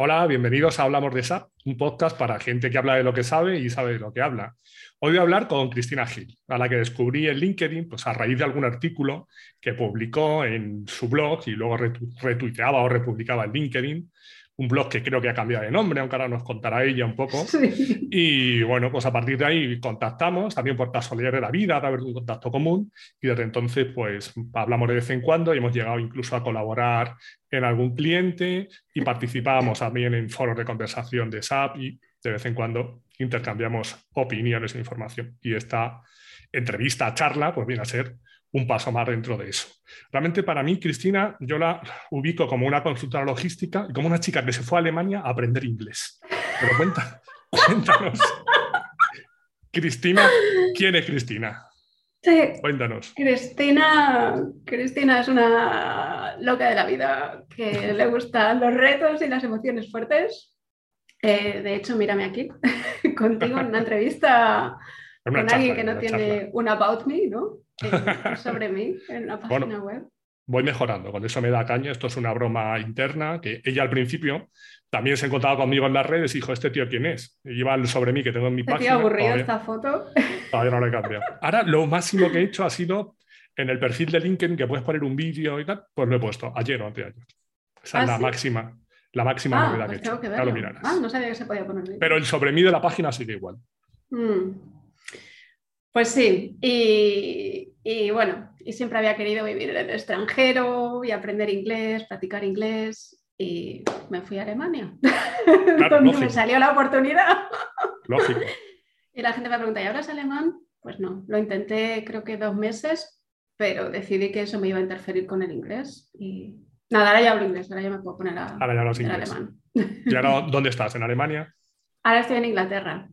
Hola, bienvenidos a Hablamos de SAP, un podcast para gente que habla de lo que sabe y sabe de lo que habla. Hoy voy a hablar con Cristina Gil, a la que descubrí en LinkedIn pues, a raíz de algún artículo que publicó en su blog y luego retuiteaba o republicaba en LinkedIn un blog que creo que ha cambiado de nombre, aunque ahora nos contará ella un poco. Y bueno, pues a partir de ahí contactamos, también por casualidad de la vida, a través de un contacto común, y desde entonces pues hablamos de vez en cuando y hemos llegado incluso a colaborar en algún cliente y participábamos también en foros de conversación de SAP y de vez en cuando intercambiamos opiniones e información. Y esta entrevista, charla, pues viene a ser un paso más dentro de eso. Realmente para mí, Cristina, yo la ubico como una consultora logística y como una chica que se fue a Alemania a aprender inglés. Pero cuenta, cuéntanos. Cristina, ¿quién es Cristina? Sí. Cuéntanos. Cristina, Cristina es una loca de la vida que le gustan los retos y las emociones fuertes. Eh, de hecho, mírame aquí, contigo en una entrevista con alguien que no tiene un About Me, ¿no? sobre mí en la página web. Voy mejorando, con eso me da caña. Esto es una broma interna que ella al principio también se encontraba conmigo en las redes y dijo: ¿Este tío quién es? Lleva sobre mí que tengo en mi página. Tío aburrido esta foto. Todavía no lo he cambiado. Ahora, lo máximo que he hecho ha sido en el perfil de LinkedIn que puedes poner un vídeo y tal, pues lo he puesto ayer o anteayer. Esa es ¿Ah, la máxima, la máxima ah, novedad pues que he hecho. Que ya lo mirarás. Ah, no sabía que se podía poner Pero el sobre mí de la página sigue igual. Mm. Pues sí, y, bueno, y siempre había querido vivir en el extranjero y aprender inglés, practicar inglés y me fui a Alemania, donde me salió la oportunidad. Lógico. Y la gente me pregunta, ¿y hablas alemán? Pues no, lo intenté creo que dos meses, pero decidí que eso me iba a interferir con el inglés y nada, ahora ya hablo inglés, ahora ya me puedo poner a, ya alemán. ¿Y ahora dónde estás? ¿En Alemania? Ahora estoy en Inglaterra.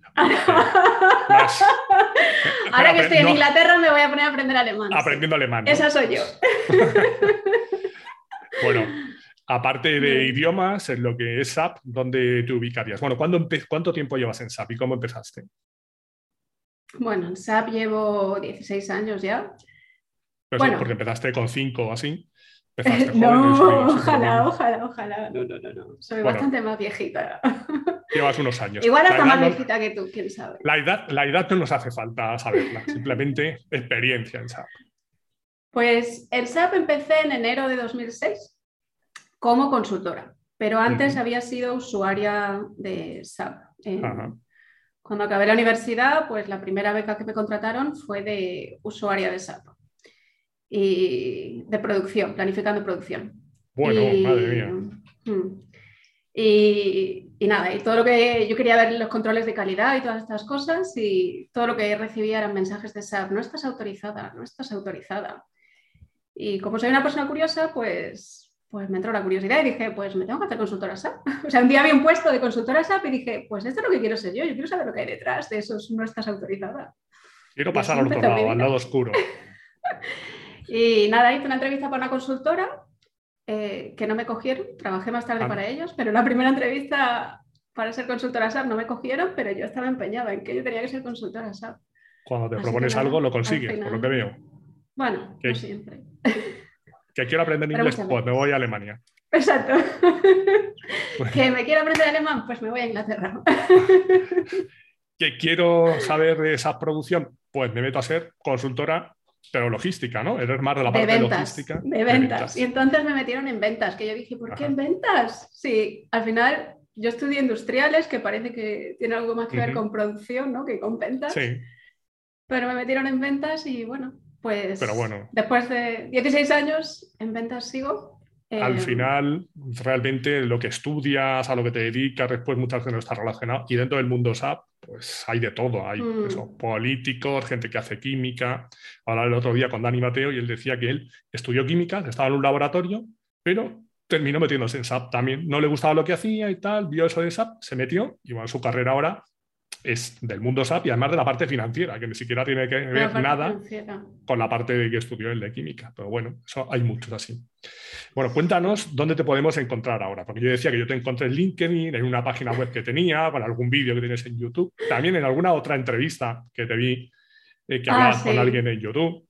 Ahora que estoy en Inglaterra me voy a poner a aprender alemán. Aprendiendo alemán. Esa soy yo. bueno, aparte de idiomas, en lo que es SAP, ¿dónde te ubicarías? Bueno, ¿cuánto tiempo llevas en SAP y cómo empezaste? Bueno, en SAP llevo 16 años ya. bueno. porque empezaste con 5 o así. no, ojalá, ojalá, ojalá. No, no, no, no. Soy bastante más viejita. Llevas unos años. Igual hasta más viejita que tú, quién sabe. La edad, la edad no nos hace falta saberla, simplemente experiencia en SAP. Pues en SAP empecé en enero de 2006 como consultora, pero antes había sido usuaria de SAP. cuando acabé la universidad, pues la primera beca que me contrataron fue de usuaria de SAP y de producción, planificando producción. Bueno, madre mía. Mm, y, nada, y todo lo que yo quería ver los controles de calidad y todas estas cosas, y todo lo que recibía eran mensajes de SAP, no estás autorizada, no estás autorizada. Y como soy una persona curiosa, pues, pues me entró la curiosidad y dije, pues me tengo que hacer consultora SAP. O sea, un día había un puesto de consultora SAP y dije, pues esto es lo que quiero ser yo, yo quiero saber lo que hay detrás de eso, no estás autorizada. Quiero pasar al otro lado, al lado oscuro. Y nada, hice una entrevista para una consultora eh, que no me cogieron, trabajé más tarde ah. para ellos, pero la primera entrevista para ser consultora SAP no me cogieron, pero yo estaba empeñada en que yo tenía que ser consultora SAP. Cuando te propones algo, lo consigues, por lo que veo. Bueno, no siempre. Que quiero aprender inglés, pues me voy a Alemania. Exacto. que me quiero aprender alemán, pues me voy a Inglaterra. que quiero saber de esa producción, pues me meto a ser consultora pero logística, ¿no? Eres más de la parte de logística. De ventas. Y entonces me metieron en ventas, que yo dije, ¿por qué en ventas? Sí, al final yo estudié industriales, que parece que tiene algo más que ver con producción, ¿no? Que con ventas. Sí. Pero me metieron en ventas y bueno, pues pero bueno. después de 16 años en ventas sigo al eh, final, realmente lo que estudias, a lo que te dedicas, después muchas veces no está relacionado. Y dentro del mundo SAP, pues hay de todo. Hay mm. políticos, gente que hace química. Ahora el otro día con Dani Mateo y él decía que él estudió química, estaba en un laboratorio, pero terminó metiéndose en SAP también. No le gustaba lo que hacía y tal, vio eso de SAP, se metió y bueno, su carrera ahora es del mundo SAP y además de la parte financiera, que ni siquiera tiene que ver nada con la parte de que estudió el de química. Pero bueno, eso hay muchos así. Bueno, cuéntanos dónde te podemos encontrar ahora, porque yo decía que yo te encontré en LinkedIn, en una página web que tenía, con algún vídeo que tienes en YouTube, también en alguna otra entrevista que te vi eh, que ah, hablabas con alguien en YouTube.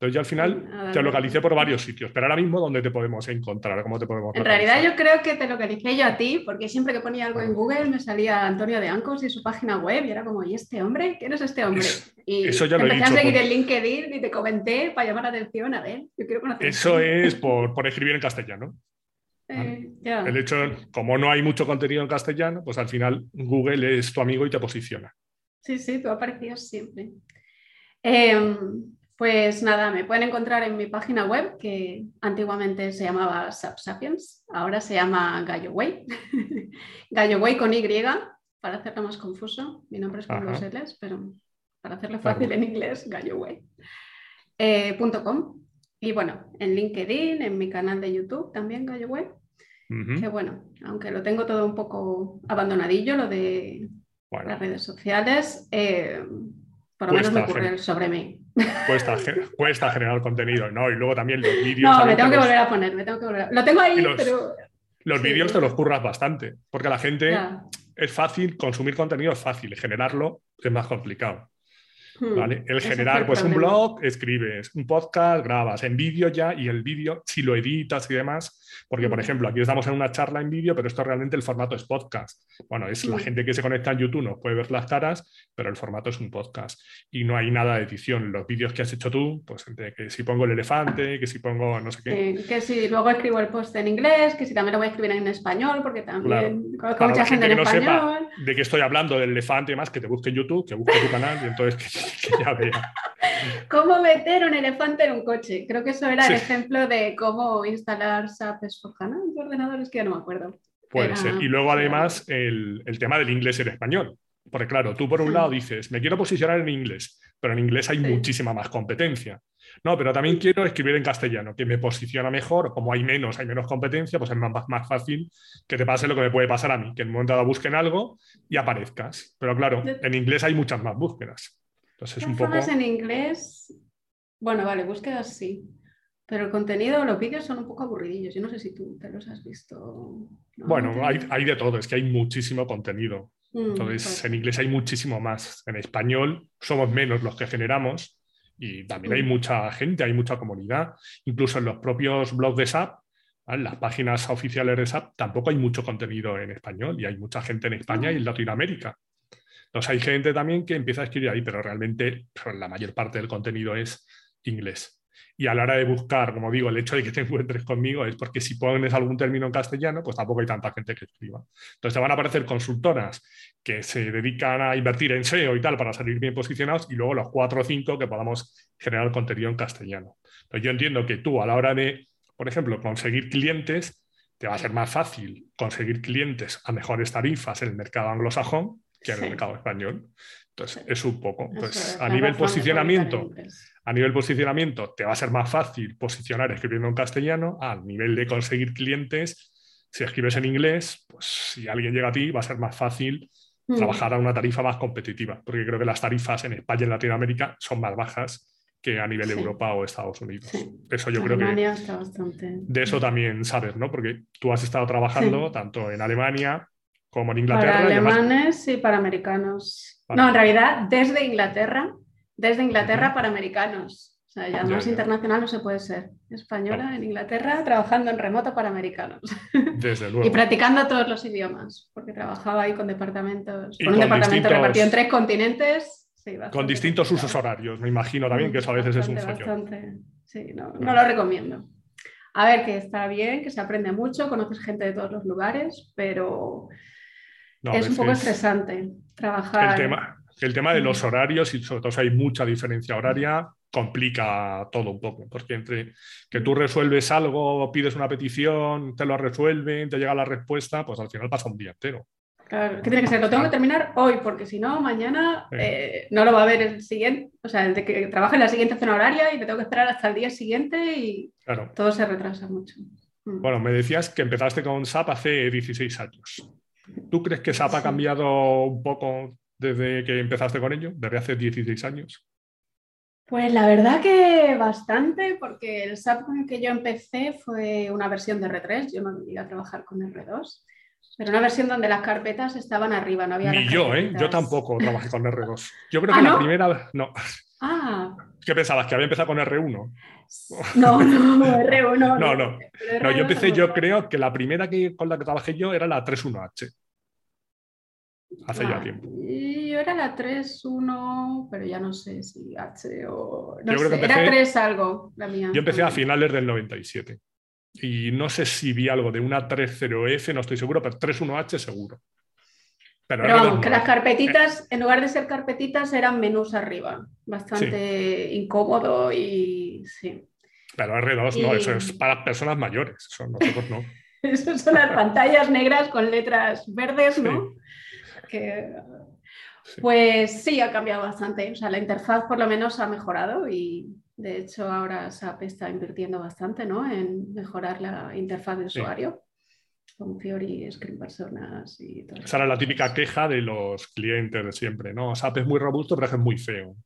Entonces yo al final te localicé por varios sitios, pero ahora mismo ¿dónde te podemos encontrar? ¿Cómo te podemos En realidad yo creo que te localicé yo a ti, porque siempre que ponía algo en Google me salía Antonio de Ancos y su página web y era como, ¿y este hombre? ¿Quién es este hombre? Y eso ya lo empecé he a seguir por... en LinkedIn y te comenté para llamar la atención, a ver, yo quiero conocer. Eso es por, por escribir en castellano. Eh. El hecho, como no hay mucho contenido en castellano, pues al final Google es tu amigo y te posiciona. Sí, sí, tú aparecías siempre. Eh, pues nada, me pueden encontrar en mi página web, que antiguamente se llamaba Sapiens, ahora se llama Galloway. Galloway con Y, para hacerlo más confuso. Mi nombre es con Ajá. dos L's, pero para hacerlo Claro. fácil en inglés, Galloway. Eh, com. Y bueno, en LinkedIn, en mi canal de YouTube también, Galloway. Ujú. Que bueno, aunque lo tengo todo un poco abandonadillo, lo de Bueno, las redes sociales, eh, por lo menos me ocurre sobre mí. Cuesta, ge- cuesta generar contenido, ¿no? Y luego también los vídeos. No, me tengo te que los- volver a poner, me tengo que volver a... Lo tengo ahí, los- pero... Los Sí. vídeos te los curras bastante, porque la gente ya. es fácil, consumir contenido es fácil, generarlo es más complicado. Hmm, ¿vale? El generar pues un blog, escribes, un podcast, grabas en vídeo ya y el vídeo, si lo editas y demás, porque por Mm. ejemplo aquí estamos en una charla en vídeo, pero esto realmente el formato es podcast. Bueno, es la Mm. gente que se conecta en YouTube nos puede ver las caras, pero el formato es un podcast y no hay nada de edición. Los vídeos que has hecho tú, pues entre que si pongo el elefante, que si pongo no sé qué. Sí, que si luego escribo el post en inglés, que si también lo voy a escribir en español, porque también conozco Para mucha la gente gente en que no sepa español. de qué estoy hablando del elefante y demás, que te busque en YouTube, que busque tu canal y entonces que ya vea. ¿Cómo meter un elefante en un coche? Creo que eso era el ejemplo de cómo instalar SAP S4HANA en tu ordenador, es que ya no me acuerdo. Puede Era- ser. Y luego además el, el tema del inglés y el español. Porque claro, tú por un Sí. lado dices, me quiero posicionar en inglés, pero en inglés hay Sí. muchísima más competencia. No, pero también quiero escribir en castellano, que me posiciona mejor, como hay menos, hay menos competencia, pues es más, más fácil que te pase lo que me puede pasar a mí, que en un momento dado busquen algo y aparezcas. Pero claro, en inglés hay muchas más búsquedas. Entonces un poco... en inglés, bueno, vale, búsquedas sí, pero el contenido, los vídeos son un poco aburridillos. Yo no sé si tú te los has visto. ¿no? Bueno, ¿Te- hay, hay de todo, es que hay muchísimo contenido. Mm, Entonces, pues, en inglés hay muchísimo más. En español somos menos los que generamos y también hay Mm. mucha gente, hay mucha comunidad. Incluso en los propios blogs de SAP, ¿vale? las páginas oficiales de SAP, tampoco hay mucho contenido en español y hay mucha gente en España y en Latinoamérica. Entonces, hay gente también que empieza a escribir ahí, pero realmente pues, la mayor parte del contenido es inglés. Y a la hora de buscar, como digo, el hecho de que te encuentres conmigo es porque si pones algún término en castellano, pues tampoco hay tanta gente que escriba. Entonces te van a aparecer consultoras que se dedican a invertir en SEO y tal para salir bien posicionados y luego los cuatro o cinco que podamos generar contenido en castellano. Entonces yo entiendo que tú a la hora de, por ejemplo, conseguir clientes, te va a ser más fácil conseguir clientes a mejores tarifas en el mercado anglosajón que en el mercado español. Entonces es un poco, pues es, a nivel posicionamiento, a nivel posicionamiento te va a ser más fácil posicionar escribiendo en castellano, a nivel de conseguir clientes, si escribes en inglés, pues si alguien llega a ti va a ser más fácil Mm. trabajar a una tarifa más competitiva, porque creo que las tarifas en España y en Latinoamérica son más bajas que a nivel Sí. Europa o Estados Unidos. Sí. Eso yo creo que Alemania está bastante. de eso también sabes, ¿no? Porque tú has estado trabajando Sí. tanto en Alemania como en Inglaterra. Para y alemanes y para americanos. Para- No, en realidad, desde Inglaterra, desde Inglaterra Ujú. para americanos. O sea, ya Ya, más ya. internacional no se puede ser. Española en Inglaterra, trabajando en remoto para americanos. desde Y luego. practicando todos los idiomas, porque trabajaba ahí con departamentos, Y con un con departamento distintos- repartido en tres continentes. Sí, bastante Con distintos usos complicado. horarios, me imagino también que eso a veces es un Bastante, follón. bastante. Sí, no, no lo recomiendo. A ver, que está bien, que se aprende mucho, conoces gente de todos los lugares, pero No, es un poco estresante trabajar. El tema, el tema de los Mm. horarios, y sobre todo si hay mucha diferencia horaria, complica todo un poco, porque entre que tú resuelves algo, pides una petición, te lo resuelven, te llega la respuesta, pues al final pasa un día entero. Claro, que tiene que ser, lo tengo que terminar hoy, porque si no, mañana eh, no lo va a ver el siguiente, o sea, el de que trabaje en la siguiente zona horaria y me tengo que esperar hasta el día siguiente y Claro. todo se retrasa mucho. Mm. Bueno, me decías que empezaste con SAP hace 16 años. ¿Tú crees que SAP ha cambiado un poco desde que empezaste con ello, desde hace 16 años? Pues la verdad que bastante, porque el SAP con el que yo empecé fue una versión de R3, yo no llegué a trabajar con R2, pero una versión donde las carpetas estaban arriba, no había Ni yo, ¿eh? Yo tampoco trabajé con R2. Yo creo ¿Ah, que la primera, no, Ah. ¿Qué pensabas? ¿Que había empezado con R1? No, no, R1. no, no. no yo empecé, yo creo que la primera que, con la que trabajé yo era la 3.1H. Hace ya ah, tiempo. Yo era la 3.1, pero ya no sé si H o. No yo creo que era 3 algo, la mía. Yo empecé a finales del 97. Y no sé si vi algo de una 3.0F, no estoy seguro, pero 3.1H seguro. Pero, vamos, que las carpetitas, en lugar de ser carpetitas, eran menús arriba. Bastante incómodo y sí. Pero R2 no, eso es para personas mayores, eso nosotros no. Esas son las pantallas negras con letras verdes, ¿no? Pues sí, ha cambiado bastante. O sea, la interfaz por lo menos ha mejorado y de hecho ahora SAP está invirtiendo bastante ¿no? en mejorar la interfaz de usuario. Con Fiori, Screen Personas y todo. Esa era la típica queja de los clientes de siempre, ¿no? SAP es muy robusto, pero es muy feo.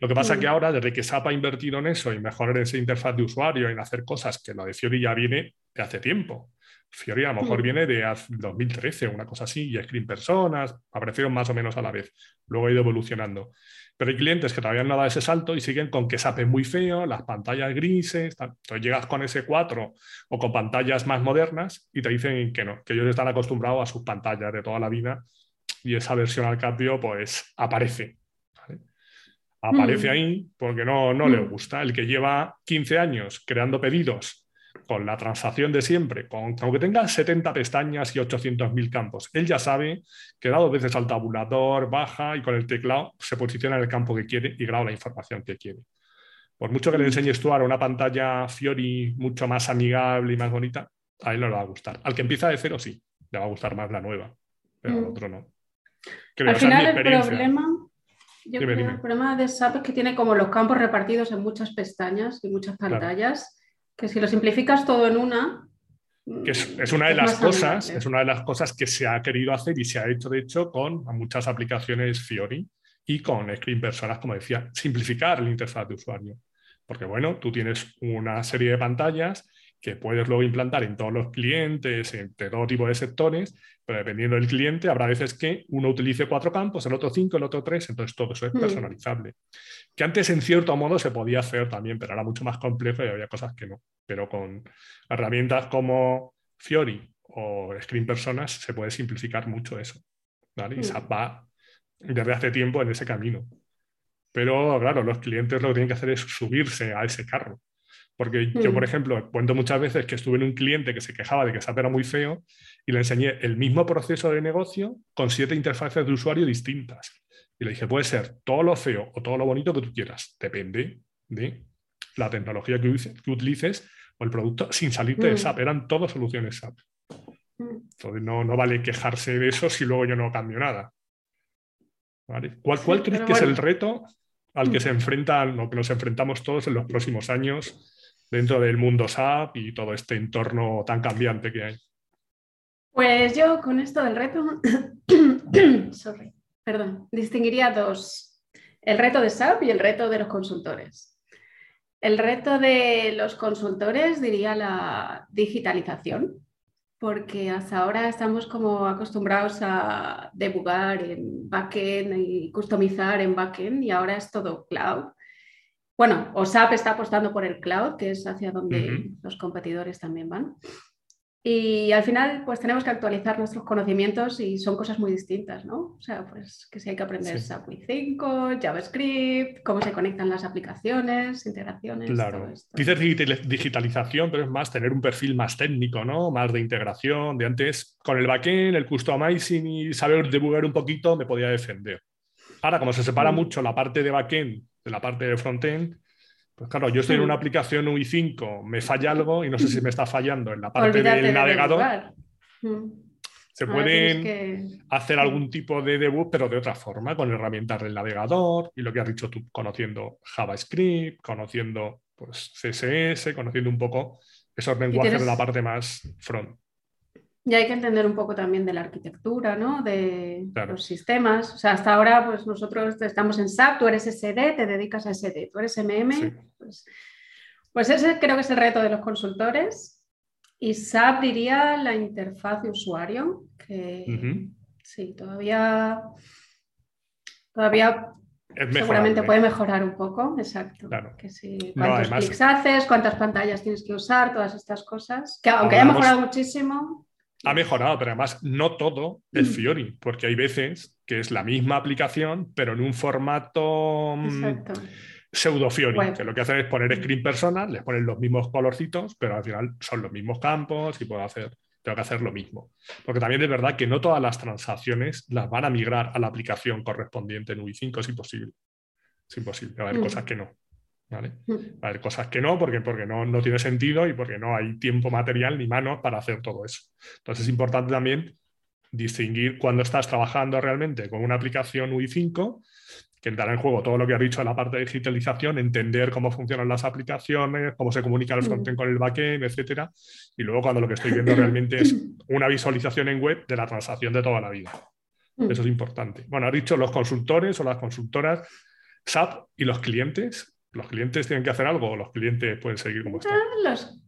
Lo que pasa es que mm. ahora, desde que SAP ha invertido en eso, y mejorar esa interfaz de usuario, en hacer cosas que lo de Fiori ya viene de hace tiempo. Fiori a lo mejor mm. viene de 2013, una cosa así, y Screen Personas aparecieron más o menos a la vez. Luego ha ido evolucionando. Pero hay clientes que todavía no han dado ese salto y siguen con que SAP es muy feo, las pantallas grises. Entonces llegas con ese 4 o con pantallas más modernas y te dicen que no, que ellos están acostumbrados a sus pantallas de toda la vida y esa versión al cambio pues aparece. Aparece mm. ahí porque no, no le mm. gusta. El que lleva 15 años creando pedidos con la transacción de siempre, con, aunque tenga 70 pestañas y 800.000 campos, él ya sabe que da dos veces al tabulador, baja y con el teclado se posiciona en el campo que quiere y graba la información que quiere. Por mucho que le enseñes tú ahora una pantalla Fiori mucho más amigable y más bonita, a él no le va a gustar. Al que empieza de cero, sí, le va a gustar más la nueva, pero al mm. otro no. al final el problema, yo creo el problema de SAP es que tiene como los campos repartidos en muchas pestañas y muchas pantallas. Que si lo simplificas todo en una. Que es, una de las cosas, es una de las cosas que se ha querido hacer y se ha hecho, de hecho, con muchas aplicaciones Fiori y con Screen Personas, como decía, simplificar la interfaz de usuario. Porque, bueno, tú tienes una serie de pantallas que puedes luego implantar en todos los clientes, de todo tipo de sectores, pero dependiendo del cliente, habrá veces que uno utilice cuatro campos, el otro cinco, el otro tres, entonces todo eso es mm. personalizable. Que antes en cierto modo se podía hacer también, pero era mucho más complejo y había cosas que no. Pero con herramientas como Fiori o Screen Personas se puede simplificar mucho eso. ¿vale? Y SAP mm. va desde hace tiempo en ese camino. Pero claro, los clientes lo que tienen que hacer es subirse a ese carro. Porque yo, por mm. ejemplo, cuento muchas veces que estuve en un cliente que se quejaba de que SAP era muy feo y le enseñé el mismo proceso de negocio con siete interfaces de usuario distintas. Y le dije, puede ser todo lo feo o todo lo bonito que tú quieras. Depende de la tecnología que, utilices o el producto sin salirte de mm. SAP. Eran todas soluciones SAP. Mm. Entonces no, no vale quejarse de eso si luego yo no cambio nada. ¿Cuál, cuál crees que es el reto al que se enfrentan o que nos enfrentamos todos en los próximos años dentro del mundo SAP y todo este entorno tan cambiante que hay? Pues yo con esto del reto, sorry, perdón, distinguiría dos, el reto de SAP y el reto de los consultores. El reto de los consultores diría la digitalización, porque hasta ahora estamos como acostumbrados a debugar en backend y customizar en backend y ahora es todo cloud. Bueno, OSAP está apostando por el cloud, que es hacia donde los competidores también van. Y al final, pues tenemos que actualizar nuestros conocimientos y son cosas muy distintas, ¿no? O sea, pues que si hay que aprender SAP 5, JavaScript, cómo se conectan las aplicaciones, integraciones. Claro. Dices digitalización, pero es más tener un perfil más técnico, ¿no? Más de integración. De antes, con el backend, el customizing y saber debugar un poquito, me podía defender. Ahora, como se separa mucho la parte de backend de la parte de frontend, pues claro, yo estoy en una mm. aplicación UI5, me falla algo y no sé si me está fallando en la parte del navegador. Mm. Se pueden hacer algún tipo de debug, pero de otra forma, con herramientas del navegador y lo que has dicho tú, conociendo JavaScript, conociendo pues, CSS, conociendo un poco esos lenguajes de la parte más front. Y hay que entender un poco también de la arquitectura, ¿no? De los sistemas. O sea, hasta ahora, pues nosotros estamos en SAP, tú eres SD, te dedicas a SD, tú eres MM. Pues, pues, ese creo que es el reto de los consultores. Y SAP diría la interfaz de usuario, que sí, todavía, todavía seguramente puede mejorar un poco, exacto. Que si, cuántos clics haces, cuántas pantallas tienes que usar, todas estas cosas. Que aunque haya mejorado muchísimo. Ha mejorado, pero además no todo es mm. Fiori, porque hay veces que es la misma aplicación, pero en un formato mm, pseudo Fiori, que lo que hacen es poner screen personas, les ponen los mismos colorcitos, pero al final son los mismos campos y puedo hacer tengo que hacer lo mismo. Porque también es verdad que no todas las transacciones las van a migrar a la aplicación correspondiente en UI5, es imposible. Es imposible, va a haber mm. cosas que no. ¿Vale? Mm. Va a haber cosas que no, porque, porque no, no tiene sentido y porque no hay tiempo material ni manos para hacer todo eso. Entonces es importante también distinguir cuando estás trabajando realmente con una aplicación UI5 que entrará en juego todo lo que ha dicho en la parte de digitalización, entender cómo funcionan las aplicaciones, cómo se comunica el mm. frontend con el backend, etcétera. Y luego cuando lo que estoy viendo realmente es una visualización en web de la transacción de toda la vida. Mm. Eso es importante. Bueno, ha dicho los consultores o las consultoras, SAP y los clientes. ¿Los clientes tienen que hacer algo o los clientes pueden seguir como están? Los,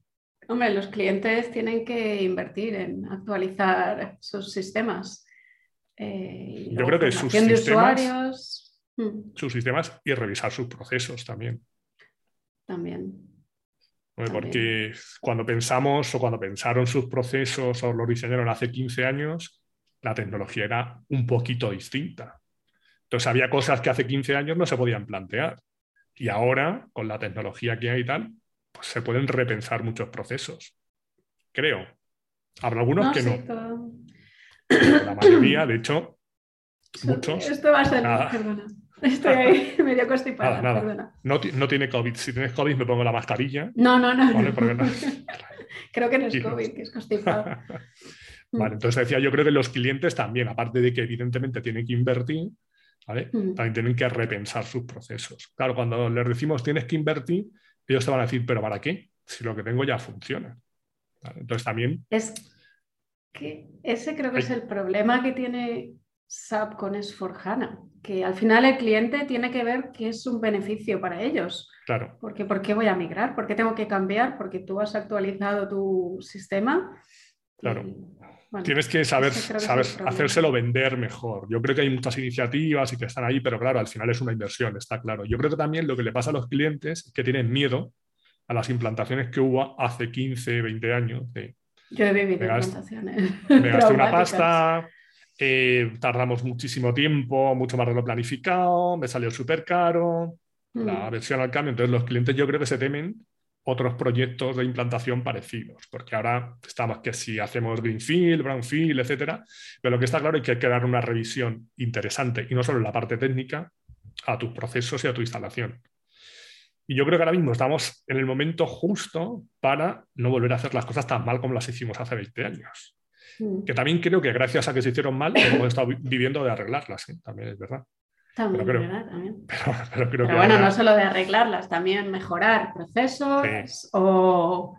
hombre, los clientes tienen que invertir en actualizar sus sistemas. Eh, Yo creo que sus sistemas, Mm. sus sistemas y revisar sus procesos también. También. Porque cuando pensamos o cuando pensaron sus procesos o los diseñaron hace 15 años, la tecnología era un poquito distinta. Entonces había cosas que hace 15 años no se podían plantear. Y ahora, con la tecnología que hay y tal, pues se pueden repensar muchos procesos. Creo. Habrá algunos que no. La mayoría, de hecho, muchos. Esto va a ser, perdona. Estoy ahí medio constipada. Nada, No, no, tiene COVID. Si tienes COVID, me pongo la mascarilla. No, no, no. creo que no es COVID, que es constipado. vale, entonces decía, yo creo que los clientes también, aparte de que evidentemente tienen que invertir, ¿vale? Mm. también tienen que repensar sus procesos. Claro, cuando les decimos tienes que invertir, ellos te van a decir, ¿pero para qué? Si lo que tengo ya funciona. Entonces también. Es que ese creo que es el problema que tiene SAP con S4HANA, que al final el cliente tiene que ver que es un beneficio para ellos. Claro. Porque ¿por qué voy a migrar? ¿Por qué tengo que cambiar? Porque tú has actualizado tu sistema. Claro. Tienes que saber, saber hacérselo vender mejor. Yo creo que hay muchas iniciativas y que están ahí, pero claro, al final es una inversión, está claro. Yo creo que también lo que le pasa a los clientes es que tienen miedo a las implantaciones que hubo hace 15, 20 años. Yo he vivido implantaciones. Me gasté una pasta, eh, tardamos muchísimo tiempo, mucho más de lo planificado, me salió súper caro, la mm. versión al cambio. Entonces los clientes yo creo que se temen otros proyectos de implantación parecidos, porque ahora estamos que si hacemos Greenfield, Brownfield, etcétera, pero lo que está claro es que hay que dar una revisión interesante, y no solo en la parte técnica, a tus procesos y a tu instalación. Y yo creo que ahora mismo estamos en el momento justo para no volver a hacer las cosas tan mal como las hicimos hace 20 años. Mm. Que también creo que gracias a que se hicieron mal, hemos estado viviendo de arreglarlas, ¿eh? también es verdad. También, pero, verdad, también. Pero, bueno, no solo de arreglarlas, también mejorar procesos o,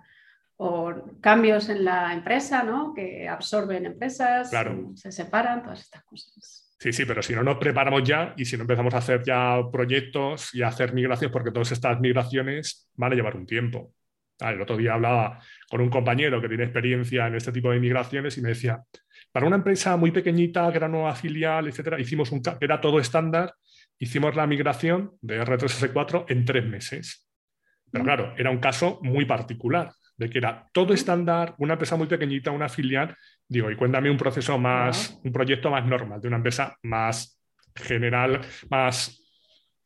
cambios en la empresa, ¿no? Que absorben empresas, se separan, todas estas cosas. Sí, sí, pero si no nos preparamos ya y si no empezamos a hacer ya proyectos y a hacer migraciones, porque todas estas migraciones van a llevar un tiempo. Ah, el otro día hablaba con un compañero que tiene experiencia en este tipo de migraciones y me decía, para una empresa muy pequeñita, que era nueva filial, etcétera, hicimos un era todo estándar, hicimos la migración de R3S4 en tres meses. Pero claro, era un caso muy particular, de que era todo estándar, una empresa muy pequeñita, una filial. Digo, y cuéntame un proceso más, un proyecto más normal, de una empresa más general, más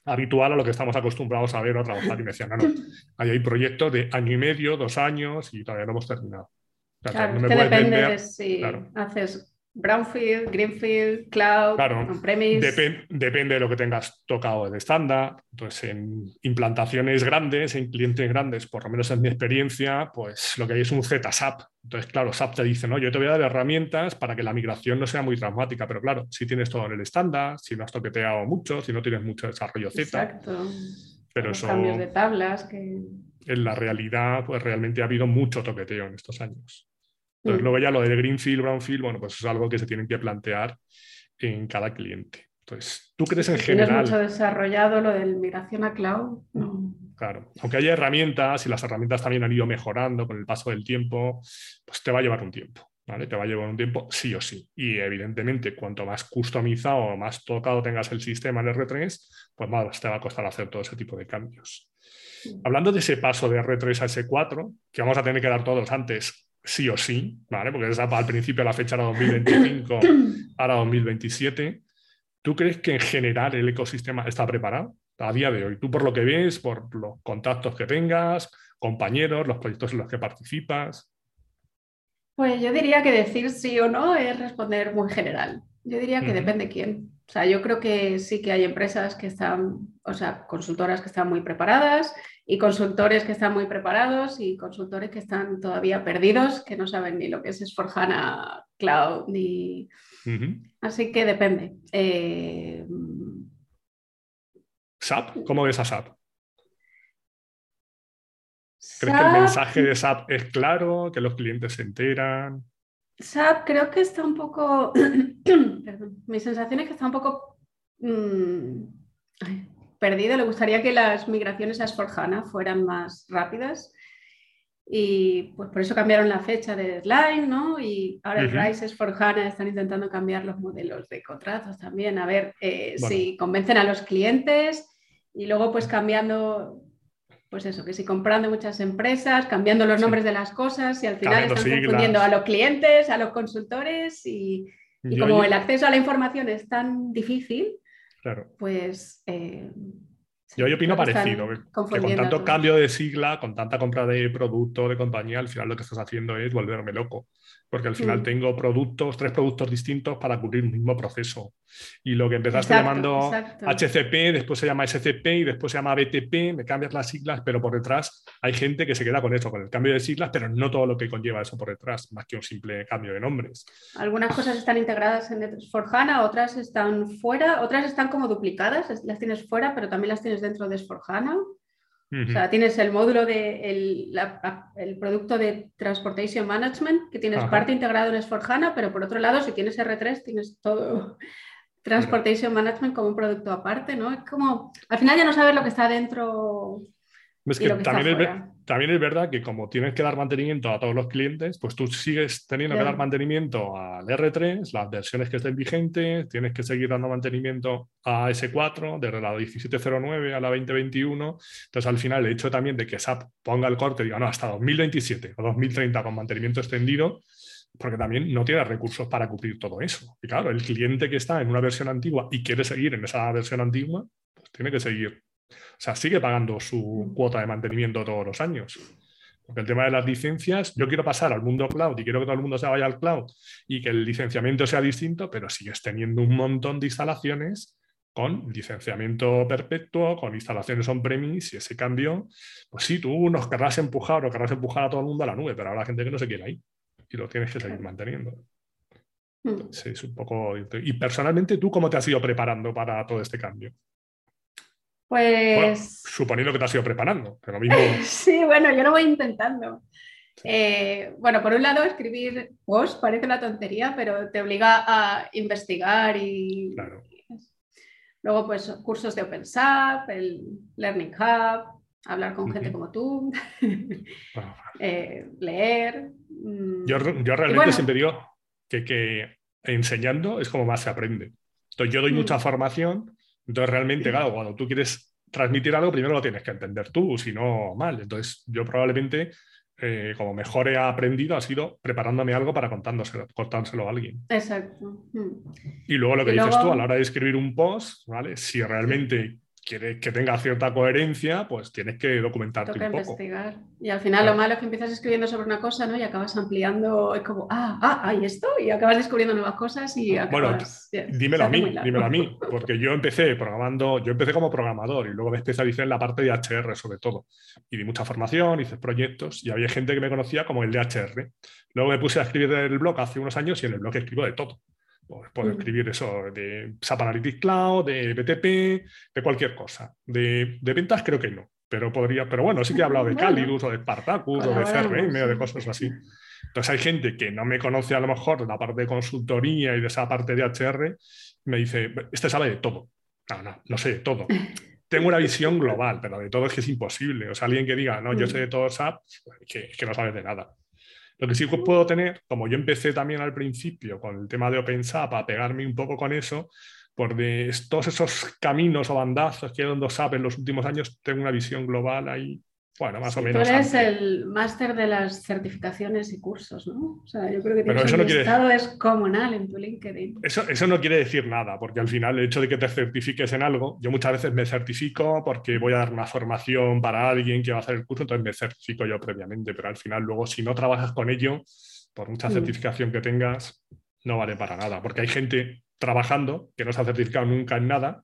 habitual a lo que estamos acostumbrados a ver o a trabajar. Y me decían, no, no, hay proyectos de año y medio, dos años y todavía no hemos terminado. Claro, que depende de si haces Brownfield, Greenfield, Cloud, claro, premise depende de lo que tengas tocado de estándar. Entonces, en implantaciones grandes, en clientes grandes, por lo menos en mi experiencia, pues lo que hay es un ZSAP. Entonces, claro, SAP te dice, no, yo te voy a dar herramientas para que la migración no sea muy traumática, pero claro, si tienes todo en el estándar, si no has toqueteado mucho, si no tienes mucho desarrollo Z. Exacto. Pero eso, cambios de tablas que... En la realidad, pues realmente ha habido mucho toqueteo en estos años. Entonces, mm. luego ya lo del Greenfield, Brownfield, bueno, pues es algo que se tienen que plantear en cada cliente. Entonces, ¿tú crees en general? ¿Tienes mucho desarrollado lo del migración a cloud? No. Claro, aunque haya herramientas y las herramientas también han ido mejorando con el paso del tiempo, pues te va a llevar un tiempo. ¿vale? Te va a llevar un tiempo sí o sí. Y evidentemente, cuanto más customizado o más tocado tengas el sistema en R3, pues más te va a costar hacer todo ese tipo de cambios. Hablando de ese paso de R3 a S4, que vamos a tener que dar todos antes, sí o sí, ¿vale? Porque al principio la fecha era 2025, ahora 2027. ¿Tú crees que en general el ecosistema está preparado a día de hoy? Tú por lo que ves, por los contactos que tengas, compañeros, los proyectos en los que participas. Pues yo diría que decir sí o no es responder muy general. Yo diría que depende quién. O sea, yo creo que sí que hay empresas que están, o sea, consultoras que están muy preparadas y consultores que están muy preparados y consultores que están todavía perdidos, que no saben ni lo que es S4HANA Cloud ni... Así que depende. Eh... SAP, ¿cómo ves a SAP? ¿Crees que el mensaje de SAP es claro, que los clientes se enteran? SAP creo que está un poco, perdón, mi sensación es que está un poco mmm, perdido. Le gustaría que las migraciones a S4HANA fueran más rápidas y pues por eso cambiaron la fecha de deadline, ¿no? Y ahora el RISE S4HANA están intentando cambiar los modelos de contratos también, a ver eh, si convencen a los clientes y luego pues cambiando pues eso, que si comprando muchas empresas, cambiando los nombres de las cosas y al final están confundiendo a los clientes, a los consultores y, como el acceso a la información es tan difícil, claro. pues... Eh, yo, opino parecido, que, con tanto cambio de sigla, con tanta compra de producto, de compañía, al final lo que estás haciendo es volverme loco porque al final tengo productos, tres productos distintos para cubrir un mismo proceso. Y lo que empezaste llamando HCP, después se llama SCP y después se llama BTP, me cambias las siglas, pero por detrás hay gente que se queda con eso, con el cambio de siglas, pero no todo lo que conlleva eso por detrás, más que un simple cambio de nombres. Algunas cosas están integradas en S4HANA, otras están fuera, otras están como duplicadas, las tienes fuera, pero también las tienes dentro de S4HANA. O sea, tienes el módulo de el, producto de Transportation Management, que tienes parte integrado en S4HANA, pero por otro lado, si tienes R3, tienes todo Transportation Management como un producto aparte, ¿no? Es como, al final ya no sabes lo que está dentro es que, también, es, también, es, verdad que como tienes que dar mantenimiento a todos los clientes, pues tú sigues teniendo que dar mantenimiento al R3, las versiones que estén vigentes, tienes que seguir dando mantenimiento a S4, desde la 1709 a la 2021. Entonces, al final, el hecho también de que SAP ponga el corte y diga, no, hasta 2027 o 2030 con mantenimiento extendido, porque también no tiene recursos para cubrir todo eso. Y claro, el cliente que está en una versión antigua y quiere seguir en esa versión antigua, pues tiene que seguir o sea, sigue pagando su cuota de mantenimiento todos los años. Porque el tema de las licencias, yo quiero pasar al mundo cloud y quiero que todo el mundo se vaya al cloud y que el licenciamiento sea distinto, pero sigues teniendo un montón de instalaciones con licenciamiento perpetuo, con instalaciones on-premise y ese cambio, pues sí, tú nos querrás empujar o querrás empujar a todo el mundo a la nube, pero habrá gente que no se quiere ahí y lo tienes que seguir manteniendo. Mm. Sí, es un poco... Y personalmente, ¿tú cómo te has ido preparando para todo este cambio? Pues. suponiendo que te has ido preparando, pero sí, bueno, yo lo voy intentando. Eh, bueno, por un lado, escribir post parece una tontería, pero te obliga a investigar y. Claro. Luego, pues, cursos de OpenSAP, el Learning Hub, hablar con gente como tú, eh, leer. Mm, yo, realmente siempre digo que, que, enseñando es como más se aprende. Entonces, yo doy mm. mucha formación entonces, realmente, claro, cuando tú quieres transmitir algo, primero lo tienes que entender tú, si no, mal. Entonces, yo probablemente, eh, como mejor he aprendido, ha sido preparándome algo para contándoselo, contárselo a alguien. Exacto. Mm. Y luego lo que dices tú, a la hora de escribir un post, ¿vale? Si realmente quieres que tenga cierta coherencia, pues tienes que documentarte un poco. investigar. Y al final lo malo es que empiezas escribiendo sobre una cosa, ¿no? Y acabas ampliando, es como, ah, ah, hay esto, y acabas descubriendo nuevas cosas y acabas... Bueno, dímelo a mí, dímelo a mí, porque yo empecé programando, yo empecé como programador y luego me especialicé en la parte de HR sobre todo. Y di mucha formación, hice proyectos y había gente que me conocía como el de HR. Luego me puse a escribir el blog hace unos años y en el blog escribo de todo. Pues puedo mm. escribir eso de SAP Analytics Cloud, de BTP, de cualquier cosa. De, ventas creo que no, pero podría, pero bueno, sí que he hablado de Calidus o de Spartacus o de CRM o de cosas así. Entonces hay gente que no me conoce a lo mejor de la parte de consultoría y de esa parte de HR, me dice, este sabe de todo. No, no, no sé de todo. Tengo una visión global, pero de todo es que es imposible. O sea, alguien que diga, no, yo sé de todo SAP, que, que no sabes de nada. Lo que sí puedo tener, como yo empecé también al principio con el tema de OpenSAP, a pegarme un poco con eso, por de todos esos caminos o bandazos que he dado en los últimos años, tengo una visión global ahí bueno, más o menos. Tú eres el máster de las certificaciones y cursos, ¿no? O sea, yo creo que tienes un estado descomunal en tu LinkedIn. Eso, eso no quiere decir nada, porque al final el hecho de que te certifiques en algo, yo muchas veces me certifico porque voy a dar una formación para alguien que va a hacer el curso, entonces me certifico yo previamente, pero al final luego si no trabajas con ello, por mucha mm. certificación que tengas, no vale para nada, porque hay gente trabajando que no se ha certificado nunca en nada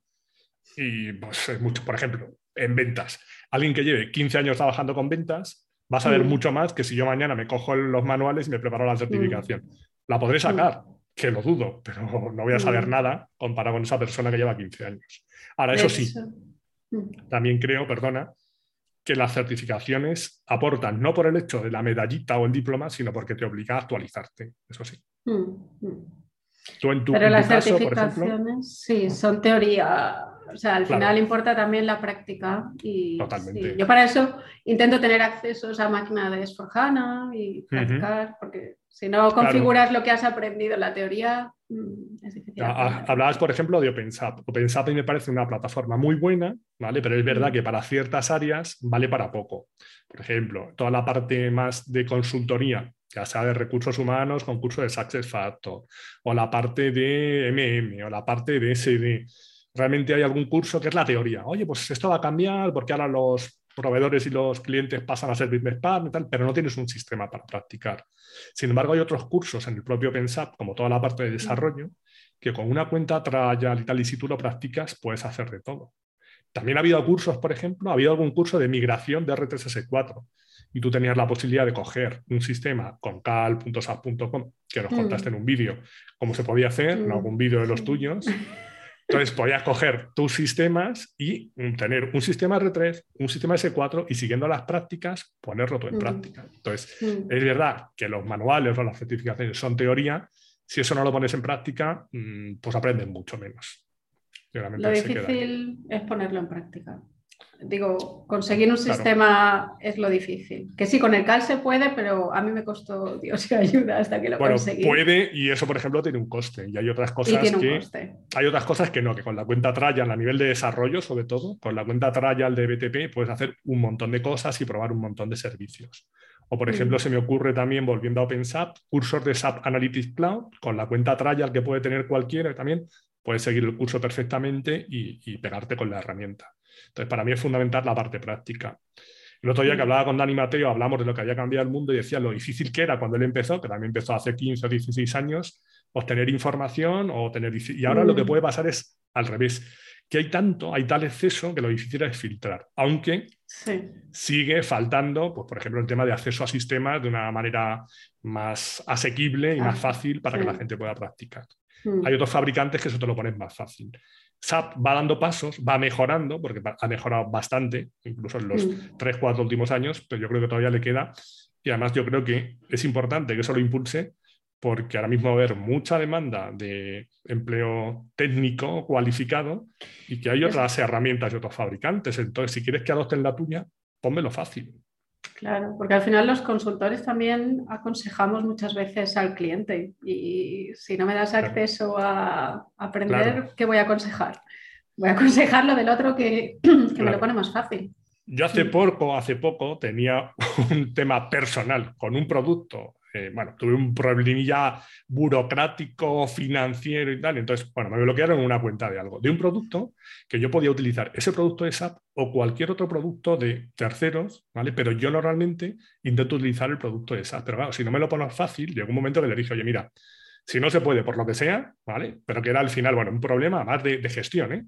y pues es mucho, por ejemplo, en ventas. Alguien que lleve 15 años trabajando con ventas va a saber mm. mucho más que si yo mañana me cojo los manuales y me preparo la certificación. Mm. La podré sacar, que lo dudo, pero no voy a saber mm. nada comparado con esa persona que lleva 15 años. Ahora, eso sí, también creo, perdona, que las certificaciones aportan no por el hecho de la medallita o el diploma, sino porque te obliga a actualizarte, eso sí. Tú en tu, Pero las certificaciones, sí, son teoría o sea, al final importa también la práctica. Y, Totalmente. yo para eso intento tener acceso a máquina de Esforjana y practicar, porque si no configuras lo que has aprendido en la teoría, mm, es difícil. Hablabas, por ejemplo, de OpenSAP. OpenSAP me parece una plataforma muy buena, ¿vale? Pero es verdad que para ciertas áreas vale para poco. Por ejemplo, toda la parte más de consultoría, ya sea de recursos humanos, concurso de SuccessFactors, o la parte de MM, o la parte de SD realmente hay algún curso que es la teoría. Oye, pues esto va a cambiar porque ahora los proveedores y los clientes pasan a ser business partner y tal, pero no tienes un sistema para practicar. Sin embargo, hay otros cursos en el propio Pensap, como toda la parte de desarrollo, que con una cuenta trial y tal, y si tú lo practicas, puedes hacer de todo. También ha habido cursos, por ejemplo, ha habido algún curso de migración de R3S4 y tú tenías la posibilidad de coger un sistema con cal.sap.com, que nos contaste en un vídeo cómo se podía hacer, en algún vídeo de los tuyos, Entonces podías coger tus sistemas y tener un sistema R3, un sistema S4 y siguiendo las prácticas, ponerlo todo en práctica. Entonces, es verdad que los manuales o las certificaciones son teoría. Si eso no lo pones en práctica, mm, pues aprendes mucho menos. Lo difícil es ponerlo en práctica digo, conseguir un sistema es lo difícil. Que sí, con el CAL se puede, pero a mí me costó Dios y ayuda hasta que lo bueno, Puede, y eso, por ejemplo, tiene un coste. Y hay otras cosas que. Hay otras cosas que no, que con la cuenta trial a nivel de desarrollo, sobre todo, con la cuenta trial de BTP, puedes hacer un montón de cosas y probar un montón de servicios. O, por ejemplo, mm. se me ocurre también, volviendo a OpenSAP, cursos de SAP Analytics Cloud, con la cuenta trial que puede tener cualquiera también, puedes seguir el curso perfectamente y pegarte con la herramienta. Entonces, para mí es fundamental la parte práctica. El otro día que mm. hablaba con Dani Mateo, hablamos de lo que había cambiado el mundo y decía lo difícil que era cuando él empezó, que también empezó hace 15 o 16 años, obtener información o tener... Y ahora lo que mm. puede pasar es al revés, que hay tanto, hay tal exceso que lo difícil es filtrar, aunque sigue faltando, pues, por ejemplo, el tema de acceso a sistemas de una manera más asequible y más ah, fácil para que la gente pueda practicar. Mm. Hay otros fabricantes que eso te lo ponen más fácil. SAP va dando pasos, va mejorando, porque ha mejorado bastante, incluso en los mm. tres, cuatro últimos años, pero yo creo que todavía le queda. Y además yo creo que es importante que eso lo impulse, porque ahora mismo va a haber mucha demanda de empleo técnico cualificado y que hay otras herramientas y otros fabricantes. Entonces, si quieres que adopten la tuya, pónmelo fácil. Claro, porque al final los consultores también aconsejamos muchas veces al cliente y si no me das acceso a aprender, ¿qué voy a aconsejar? Voy a aconsejar lo del otro que, me lo pone más fácil. Yo hace poco, hace poco tenía un tema personal con un producto bueno, tuve un problemilla burocrático, financiero y tal, entonces, bueno, me bloquearon una cuenta de algo, de un producto que yo podía utilizar ese producto de SAP o cualquier otro producto de terceros, ¿vale? Pero yo normalmente intento utilizar el producto de SAP, pero claro, si no me lo pones fácil, llegó un momento que le dije, oye, mira, si no se puede por lo que sea, ¿vale? Pero que era al final, bueno, un problema más de, gestión, ¿eh?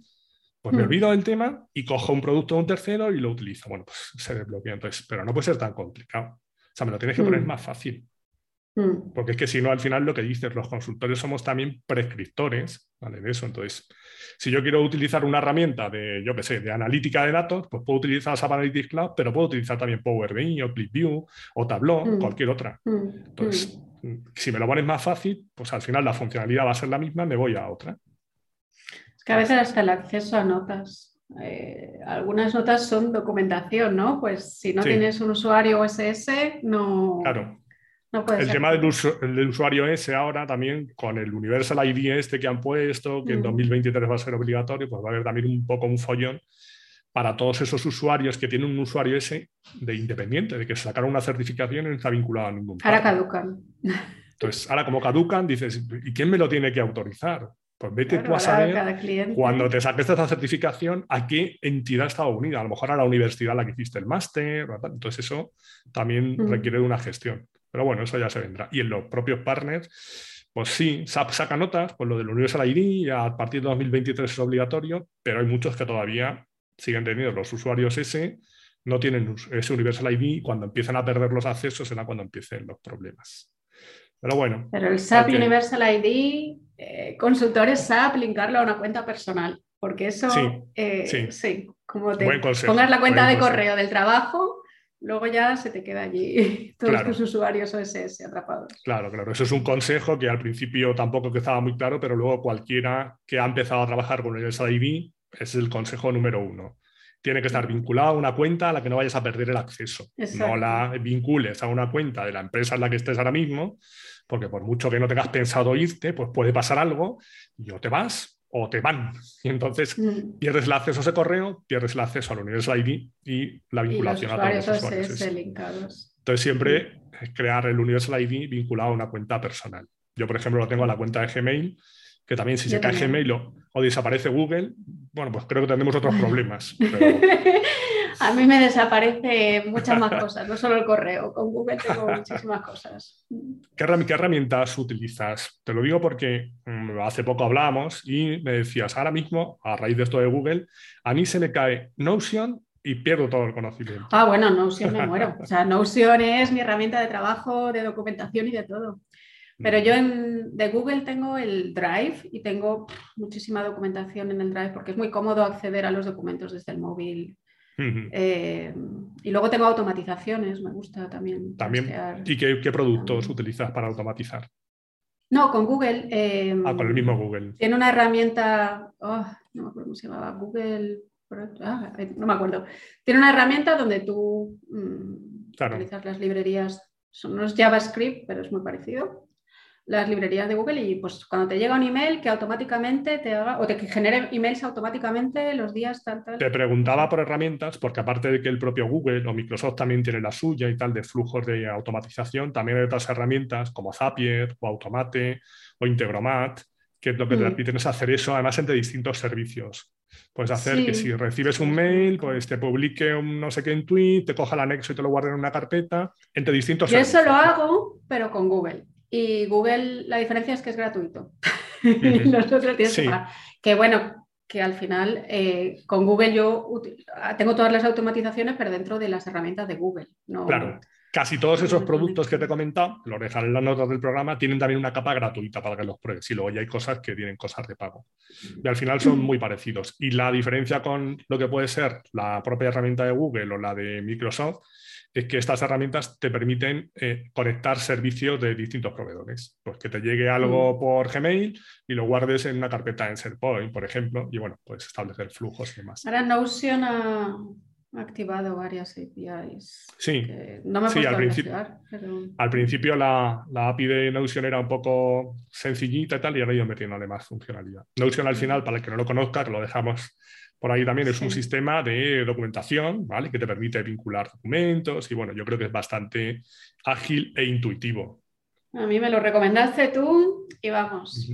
Pues me hmm. olvido del tema y cojo un producto de un tercero y lo utilizo. Bueno, pues se desbloquea entonces, pero no puede ser tan complicado. O sea, me lo tienes que poner hmm. más fácil. Mm. Porque es que si no, al final lo que dices, los consultores somos también prescriptores ¿vale? de eso. Entonces, si yo quiero utilizar una herramienta de, yo qué sé, de analítica de datos, pues puedo utilizar SAP Analytics Cloud, pero puedo utilizar también Power BI o ClipView o Tableau, mm. cualquier otra. Mm. Entonces, si me lo pones más fácil, pues al final la funcionalidad va a ser la misma, me voy a otra. Es que a veces hasta el acceso a notas. Eh, algunas notas son documentación, ¿no? Pues si no tienes un usuario OSS, no, claro el tema del, usuario S ahora también, con el Universal ID este que han puesto, que en 2023 va a ser obligatorio, pues va a haber también un poco un follón para todos esos usuarios que tienen un usuario S de independiente, de que sacaron una certificación y no está vinculado a ningún. Ahora caducan. Entonces, ahora como caducan, dices, ¿y quién me lo tiene que autorizar? Pues vete tú a saber cuando te saques esta certificación a qué entidad estaba unida. A lo mejor a la universidad a la que hiciste el máster. Entonces eso también requiere de una gestión. Pero bueno, eso ya se vendrá. Y en los propios partners, pues sí, SAP saca notas, pues lo del Universal ID a partir de 2023 es obligatorio, pero hay muchos que todavía siguen teniendo los usuarios ese, no tienen ese Universal ID y cuando empiezan a perder los accesos será cuando empiecen los problemas. Pero bueno. Pero el SAP Universal ID, eh, consultores SAP, linkarlo a una cuenta personal, porque eso, sí, eh, sí. como te pongas la cuenta de correo del trabajo, luego ya se te queda allí todos tus usuarios OSS atrapados. Claro, claro. Eso es un consejo que al principio tampoco estaba muy claro, pero luego cualquiera que ha empezado a trabajar con el ID es el consejo número uno. Tiene que estar vinculado a una cuenta a la que no vayas a perder el acceso. No la vincules a una cuenta de la empresa en la que estés ahora mismo, porque por mucho que no tengas pensado irte, pues puede pasar algo y o te vas o te van. Y entonces mm. pierdes el acceso a ese correo, pierdes el acceso al Universal ID y la vinculación a todos los usuarios. Entonces siempre crear el Universal ID vinculado a una cuenta personal. Yo, por ejemplo, lo tengo a la cuenta de Gmail, que también si se cae Gmail o, o, desaparece Google, bueno, pues creo que tendremos otros problemas. A mí me desaparece muchas más cosas, no solo el correo. Con Google tengo muchísimas cosas. ¿Qué, herramientas utilizas? Te lo digo porque mm, hace poco hablábamos y me decías, ahora mismo, a raíz de esto de Google, a mí se me cae Notion y pierdo todo el conocimiento. Ah, bueno, Notion me muero. O sea, Notion es mi herramienta de trabajo, de documentación y de todo. Pero yo en, de Google tengo el Drive y tengo muchísima documentación en el Drive porque es muy cómodo acceder a los documentos desde el móvil eh, y luego tengo automatizaciones, me gusta también. También. ¿Y qué, productos utilizas para automatizar? No, con Google. Em, ah, con el mismo Google. Tiene una herramienta, oh, no me acuerdo cómo se llamaba, Google, ah, eh, no me acuerdo. Tiene una herramienta donde tú mm, utilizas las librerías, son, no es JavaScript, pero es muy parecido las librerías de Google y pues cuando te llega un email que automáticamente te haga o te genere emails automáticamente los días tantas. Te preguntaba por herramientas porque aparte de que el propio Google o Microsoft también tiene la suya y tal de flujos de automatización, también hay otras herramientas como Zapier o Automate o Integromat que lo que te mm. permiten es hacer eso además entre distintos servicios. Puedes hacer que si recibes un mail, pues te publique un no sé qué en tweet, te coja el anexo y te lo guarde en una carpeta entre distintos Yo eso lo hago, pero con Google. Y Google, la diferencia es que es gratuito. Nosotros tienes que pagar. Que bueno, que al final eh, con Google yo tengo todas las automatizaciones, pero dentro de las herramientas de Google. claro. Casi todos esos productos que te he comentado, los dejaré en las notas del programa, tienen también una capa gratuita para que los pruebes. Y luego ya hay cosas que tienen cosas de pago. Y al final son muy parecidos. Y la diferencia con lo que puede ser la propia herramienta de Google o la de Microsoft es que estas herramientas te permiten eh, conectar servicios de distintos proveedores. Pues que te llegue algo mm. por Gmail y lo guardes en una carpeta en SharePoint, por ejemplo, y bueno, puedes establecer flujos y demás. Ahora Notion ha activado varias APIs. Sí, no me sí, al, principio, al principio la, la, API de Notion era un poco sencillita y tal, y ahora ido metiéndole más funcionalidad. Notion al final, para el que no lo conozca, que lo dejamos por ahí también es un sistema de documentación, ¿vale? Que te permite vincular documentos y bueno, yo creo que es bastante ágil e intuitivo. A mí me lo recomendaste tú y vamos.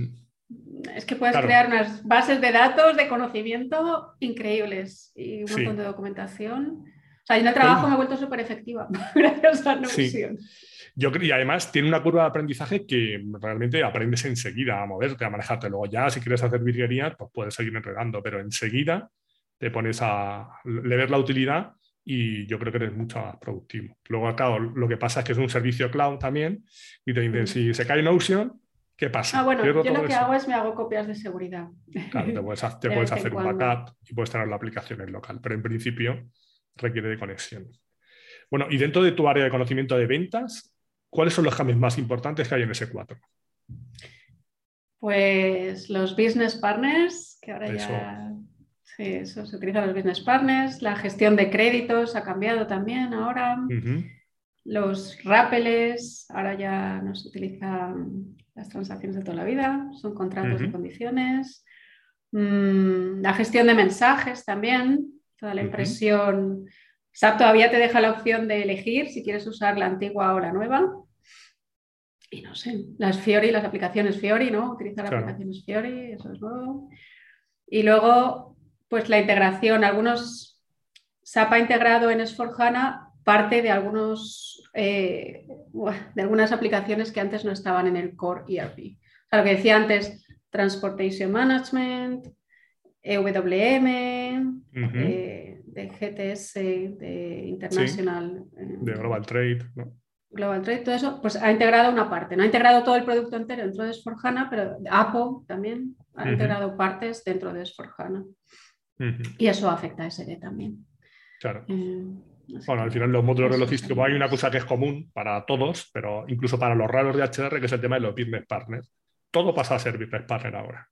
Es que puedes crear unas bases de datos de conocimiento increíbles y un montón de documentación. O sea, en el trabajo me he vuelto súper efectiva gracias a Notion. Yo creo, y además tiene una curva de aprendizaje que realmente aprendes enseguida a moverte, a manejarte. Luego ya, si quieres hacer virguerías, pues puedes seguir enredando, pero enseguida te pones a le ves la utilidad y yo creo que eres mucho más productivo. Luego, claro, lo que pasa es que es un servicio cloud también y te dicen, si se cae Notion, ¿qué pasa? Ah, bueno, yo lo que hago es me hago copias de seguridad. Claro, te puedes, te puedes hacer un backup y puedes tener la aplicación en local, pero en principio requiere de conexión. Bueno, y dentro de tu área de conocimiento de ventas, ¿Cuáles son los cambios más importantes que hay en ese 4? Pues los business partners, que ahora ya sí, eso se utiliza los business partners, la gestión de créditos ha cambiado también ahora. los rápeles, ahora ya no se utilizan las transacciones de toda la vida, son contratos de condiciones. Mm, la gestión de mensajes también, toda la impresión. SAP todavía te deja la opción de elegir si quieres usar la antigua o la nueva. Y no sé, las Fiori, las aplicaciones Fiori, ¿no? Utilizar aplicaciones Fiori, eso es nuevo. Y luego, pues la integración. Algunos SAP ha integrado en S4HANA parte de, algunos, eh, de algunas aplicaciones que antes no estaban en el core ERP. O sea, lo que decía antes, Transportation Management, EWM, eh, de GTS, de International. Eh, de Global Trade. Global Trade, todo eso, pues ha integrado una parte. No ha integrado todo el producto entero dentro de S4HANA, pero Apple también ha integrado partes dentro de S4HANA. Y eso afecta a SD también. Claro. Bueno, al final los módulos de logística hay una cosa que es común para todos, pero incluso para los raros de HR, que es el tema de los business partners. Todo pasa a ser business partner ahora.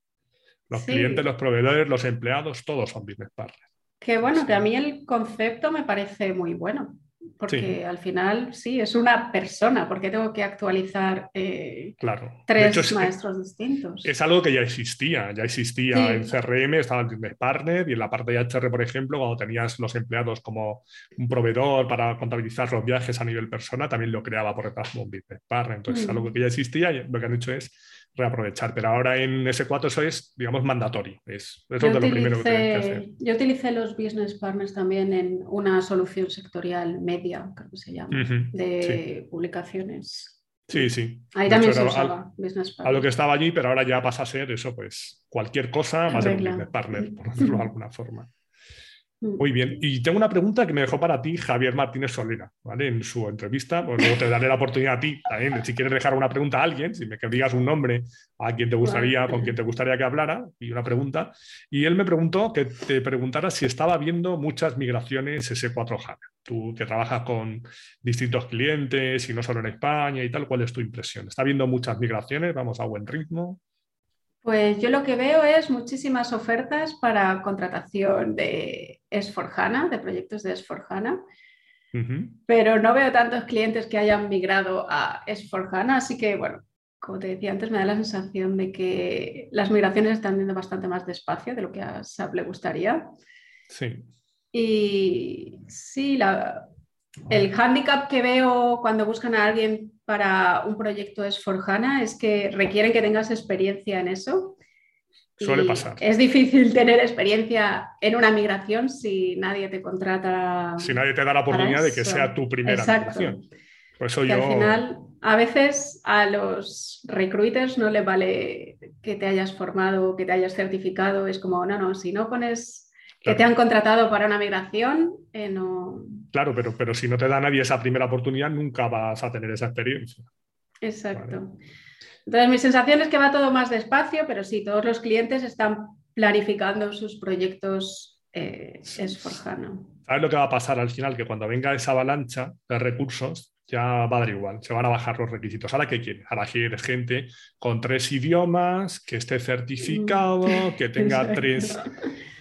Los clientes, los proveedores, los empleados, todos son business partners. Qué bueno, que a mí el concepto me parece muy bueno. Porque al final, sí, es una persona, porque tengo que actualizar eh, claro. tres maestros distintos. Es algo que ya existía, ya existía en CRM, estaba en Business Partner y en la parte de HR, por ejemplo, cuando tenías los empleados como un proveedor para contabilizar los viajes a nivel persona, también lo creaba por detrás como un Business Partner. Entonces, es algo que ya existía y lo que han hecho es reaprovechar. Pero ahora en S4 eso es, digamos, mandatorio. Es, es lo primero que tienen que hacer. Yo utilicé los business partners también en una solución sectorial media, creo que se llama, de publicaciones. Sí, sí. Ahí también se usaba business partner. A lo que estaba allí, pero ahora ya pasa a ser eso, pues cualquier cosa más de un business partner, por decirlo de alguna forma. Mm. Muy bien. Y tengo una pregunta que me dejó para ti Javier Martínez Solera, ¿vale? En su entrevista. Pues luego te daré la oportunidad a ti también, si quieres dejar una pregunta a alguien, si me que digas un nombre a quien te gustaría, con quien te gustaría que hablara, y una pregunta. Y él me preguntó que te preguntara si estaba viendo muchas migraciones S4 HANA. Tú que trabajas con distintos clientes y no solo en España y tal, ¿cuál es tu impresión? ¿Está viendo muchas migraciones? ¿Vamos a buen ritmo? Pues yo lo que veo es muchísimas ofertas para contratación de S4HANA, de proyectos de S4HANA, pero no veo tantos clientes que hayan migrado a S4HANA, así que bueno, como te decía antes, me da la sensación de que las migraciones están yendo bastante más despacio de lo que a SAP le gustaría. Sí. Y sí, el hándicap que veo cuando buscan a alguien para un proyecto es Forjana es que requieren que tengas experiencia en eso. Suele pasar. Es difícil tener experiencia en una migración si nadie te contrata. Si nadie te da la oportunidad de que sea tu primera migración. Por eso yo... Al final, a veces a los recruiters no les vale que te hayas formado, que te hayas certificado. Es como, no, no, si no pones que te han contratado para una migración, eh, no. Claro, pero, pero si no te da nadie esa primera oportunidad, nunca vas a tener esa experiencia. Exacto. Entonces, mi sensación es que va todo más despacio, pero sí, todos los clientes están planificando sus proyectos eh, S4HANA. ¿Sabes lo que va a pasar al final? Que cuando venga esa avalancha de recursos, ya va a dar igual, se van a bajar los requisitos. ¿Ahora qué quieres? Ahora quieres gente con tres idiomas, que esté certificado, mm. que tenga tres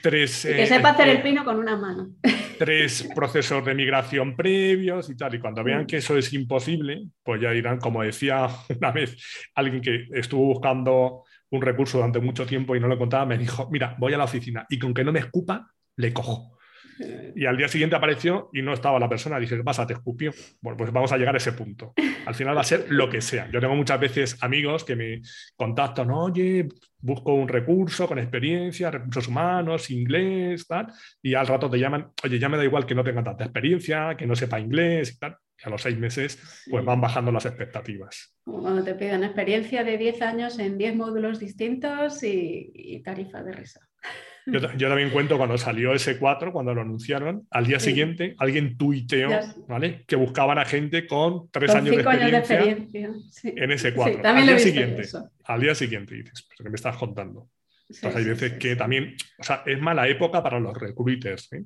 tres... que sepa hacer el eh, pino con una mano. Tres procesos de migración previos y tal. Y cuando vean que eso es imposible, pues ya dirán, como decía una vez alguien que estuvo buscando un recurso durante mucho tiempo y no lo contaba, me dijo, mira, voy a la oficina y con que no me escupa, le cojo. Y al día siguiente apareció y no estaba la persona. Dije, ¿qué pasa? ¿Te escupió? Bueno, pues vamos a llegar a ese punto. Al final va a ser lo que sea. Yo tengo muchas veces amigos que me contactan, oye, busco un recurso con experiencia, recursos humanos, inglés, tal, y al rato te llaman, oye, ya me da igual que no tenga tanta experiencia, que no sepa inglés y tal. Y a los seis meses, pues van bajando las expectativas. Cuando te piden experiencia de 10 años en 10 módulos distintos y, y tarifa de risa. Yo, también cuento cuando salió ese 4, cuando lo anunciaron, al día siguiente alguien tuiteó ¿vale? que buscaban a gente con tres años, de experiencia, en ese 4. al, día siguiente, al día siguiente dices, ¿qué me estás contando? Entonces hay veces que también, o sea, es mala época para los recruiters. ¿eh?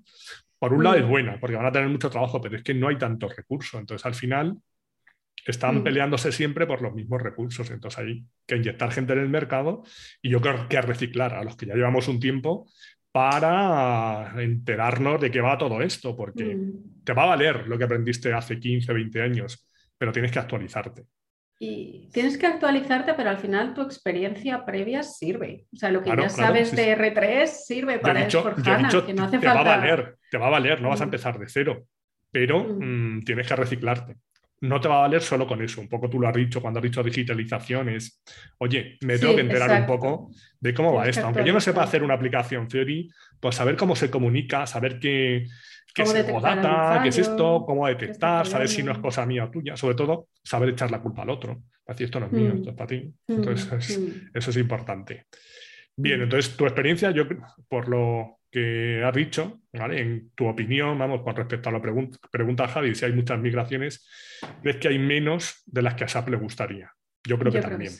Por un lado es mm. buena, porque van a tener mucho trabajo, pero es que no hay tantos recursos. Entonces al final están mm. peleándose siempre por los mismos recursos. Entonces hay que inyectar gente en el mercado y yo creo que reciclar a los que ya llevamos un tiempo para enterarnos de qué va todo esto, porque Mm. te va a valer lo que aprendiste hace 15, 20 años, pero tienes que actualizarte. Y tienes que actualizarte, pero al final tu experiencia previa sirve. O sea, lo que Claro, ya claro, sabes sí, de sí. R3 sirve para dicho, he S4HANA, dicho, que no hace te falta. va a valer, te va a valer, no vas a Mm. empezar de cero, pero Mm. tienes que reciclarte. No te va a valer solo con eso. Un poco tú lo has dicho cuando has dicho digitalización, es, oye, me tengo Sí, que enterar exacto. un poco de cómo va esto. Aunque yo no sepa hacer una aplicación Theory, pues saber cómo se comunica, saber qué, qué es data, qué es esto, cómo está detectar, saber si no es cosa mía o tuya. Sobre todo, saber echar la culpa al otro. Decir, esto no es mío, Mm. esto es para ti. Mm, Entonces, es- mm. eso es importante. Bien, entonces tu experiencia, yo por lo que has dicho, ¿vale? en tu opinión, vamos, con respecto a la pregunta, pregunta Javi, si hay muchas migraciones, ves que hay menos de las que a SAP le gustaría. Yo creo que Yo creo que también.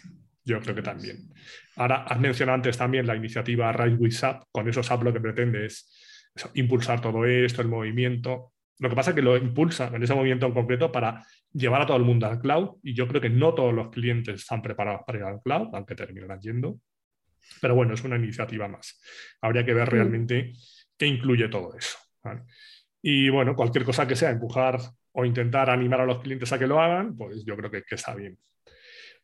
Yo creo que creo que también. Ahora, has mencionado antes también la iniciativa Rise with SAP. Con eso SAP lo que pretende es eso, impulsar todo esto, el movimiento. Lo que pasa es que lo impulsa en ese movimiento en concreto para llevar a todo el mundo al cloud y yo creo que no todos los clientes están preparados para ir al cloud, aunque terminarán yendo. Pero bueno, es una iniciativa más. Habría que ver Mm. realmente qué incluye todo eso. ¿vale? Y bueno, cualquier cosa que sea empujar o intentar animar a los clientes a que lo hagan, pues yo creo que, que está bien.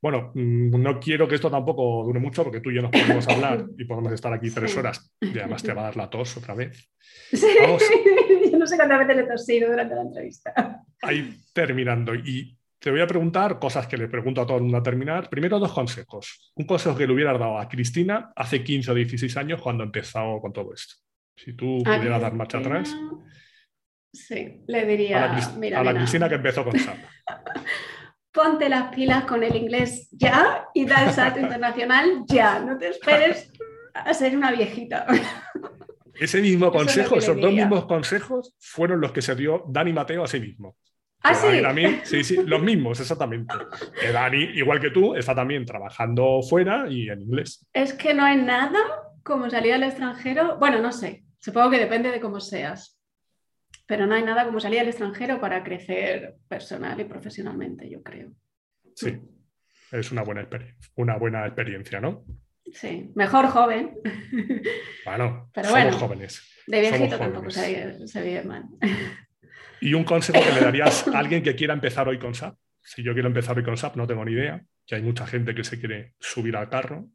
Bueno, mm, no quiero que esto tampoco dure mucho porque tú y yo nos podemos hablar y podemos estar aquí tres Sí. horas y además te va a dar la tos otra vez. Sí, Vamos. yo no sé cuántas veces le he tosido durante la entrevista. Ahí terminando. Y te voy a preguntar cosas que le pregunto a todo el mundo a terminar. Primero, dos consejos. Un consejo que le hubieras dado a Cristina hace 15 o 16 años cuando empezó con todo esto. Si tú A pudieras dar marcha Cristina, atrás. Sí, le diría. A la, mira, a la Cristina que empezó con SAP. Ponte las pilas con el inglés ya y da el salto internacional ya. No te esperes a ser una viejita. Ese mismo es consejo, esos dos mismos consejos fueron los que se dio Dani Mateo a sí mismo. Ah, Dani sí. también- sí, sí, los mismos, exactamente. Que Dani, igual que tú, está también trabajando fuera y en inglés. Es que no hay nada como salir al extranjero. Bueno, no sé. Supongo que depende de cómo seas. Pero no hay nada como salir al extranjero para crecer personal y profesionalmente, yo creo. Sí, es una buena, experiencia, una buena experiencia, ¿no? Sí, mejor joven. Bueno, Pero somos bueno. jóvenes. De viejito tampoco se, se vive mal. ¿Y un consejo que le darías a alguien que quiera empezar hoy con SAP? Si yo quiero empezar hoy con SAP, no tengo ni idea, que hay mucha gente que se quiere subir al carro.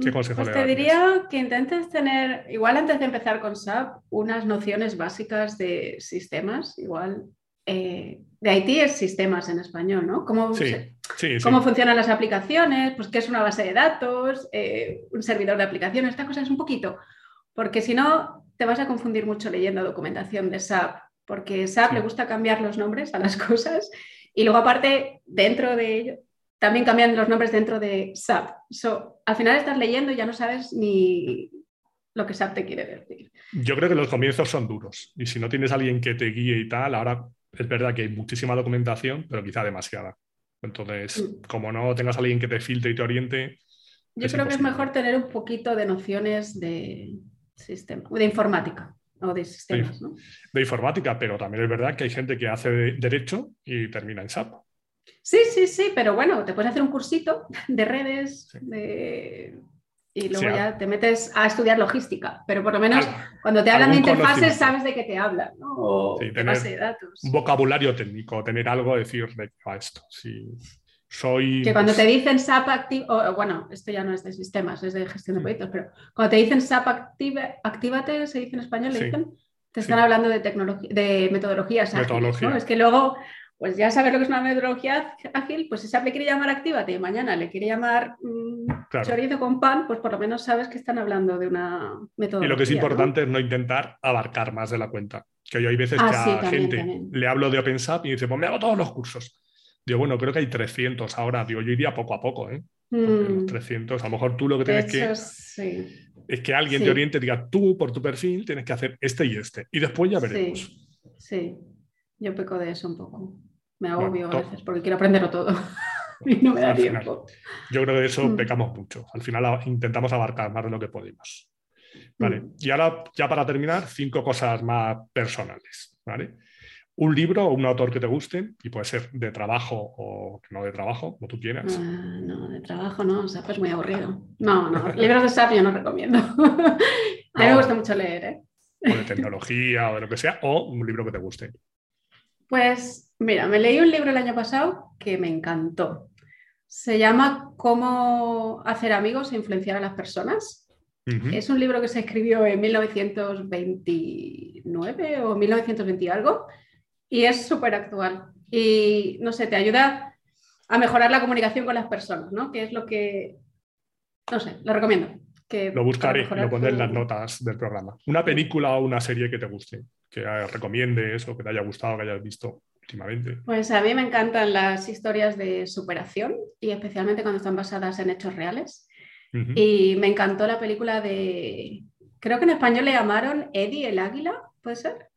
¿Qué consejo Pues le te darías? diría que intentes tener, igual antes de empezar con SAP, unas nociones básicas de sistemas, igual eh, de IT es sistemas en español, ¿no? ¿Cómo, Sí, se- sí, sí. cómo funcionan las aplicaciones? Pues qué es una base de datos, eh, un servidor de aplicaciones, estas cosas un poquito, porque si no te vas a confundir mucho leyendo documentación de SAP, porque SAP Sí. le gusta cambiar los nombres a las cosas y luego aparte dentro de ello también cambian los nombres dentro de SAP. So, al final estás leyendo y ya no sabes ni lo que SAP te quiere decir. Yo creo que los comienzos son duros y si no tienes a alguien que te guíe y tal, ahora es verdad que hay muchísima documentación, pero quizá demasiada. Entonces, Mm. como no tengas a alguien que te filtre y te oriente, Yo creo que es mejor tener un poquito de nociones de sistema, de informática o de sistemas, ¿no? de informática, pero también es verdad que hay gente que hace de- derecho y termina en SAP. Sí, sí, sí, pero bueno, te puedes hacer un cursito de redes Sí. de... y luego Sí, ya te metes a estudiar logística, pero por lo menos Al- cuando te hablan de interfaces sabes de qué te hablan, ¿no? O Sí, tener base de datos. un vocabulario técnico, tener algo, decir de va esto. Si soy. Que cuando pues, te dicen SAP Active, o, bueno, esto ya no es de sistemas, es de gestión de Mm. proyectos, pero cuando te dicen SAP Active, Actívate, se dice en español, le Sí. dicen, te están Sí. hablando de tecnología, de metodologías ágiles, Metodología. ¿no? Es que luego, pues ya sabes lo que es una metodología ágil, pues si SAP le quiere llamar Actívate y mañana le quiere llamar mm, Claro. chorizo con pan, pues por lo menos sabes que están hablando de una metodología. Y lo que es ¿no? importante es no intentar abarcar más de la cuenta. Que yo hay veces Ah, que a sí, también, gente también. le hablo de OpenSAP y dice, pues me hago todos los cursos. Digo, bueno, creo que hay 300 ahora. Digo, yo iría poco a poco, ¿eh? Los Mm, 300, a lo mejor tú lo que tienes hecho, que sí. es que alguien Sí. te oriente y diga, tú por tu perfil tienes que hacer este y este. Y después ya veremos. Sí, sí, yo peco de eso un poco. Me Bueno, agobio to- a veces porque quiero aprenderlo todo y no me da final. tiempo. Yo creo que de eso Mm. pecamos mucho. Al final intentamos abarcar más de lo que podemos. Vale. Mm. Y ahora, ya para terminar, cinco cosas más personales. ¿vale? Un libro o un autor que te guste, y puede ser de trabajo o no de trabajo, como tú quieras. Ah, no, de trabajo no, SAP es muy aburrido. No, no, libros de SAP yo no recomiendo. A mí me gusta mucho leer, ¿eh? O de tecnología o de lo que sea, o un libro que te guste. Pues mira, me leí un libro el año pasado que me encantó. Se llama Cómo hacer amigos e influenciar a las personas. Es un libro que se escribió en 1929 o 1920 y algo y es súper actual. Y no sé, te ayuda a mejorar la comunicación con las personas, ¿no? Que es lo que, no sé, lo recomiendo. Que lo buscaré lo pondré en las notas del programa. Una película o una serie que te guste, que recomiendes o que te haya gustado, que hayas visto últimamente. Pues a mí me encantan las historias de superación y especialmente cuando están basadas en hechos reales. Y me encantó la película de, creo que en español le llamaron Eddie el Águila, ¿puede ser?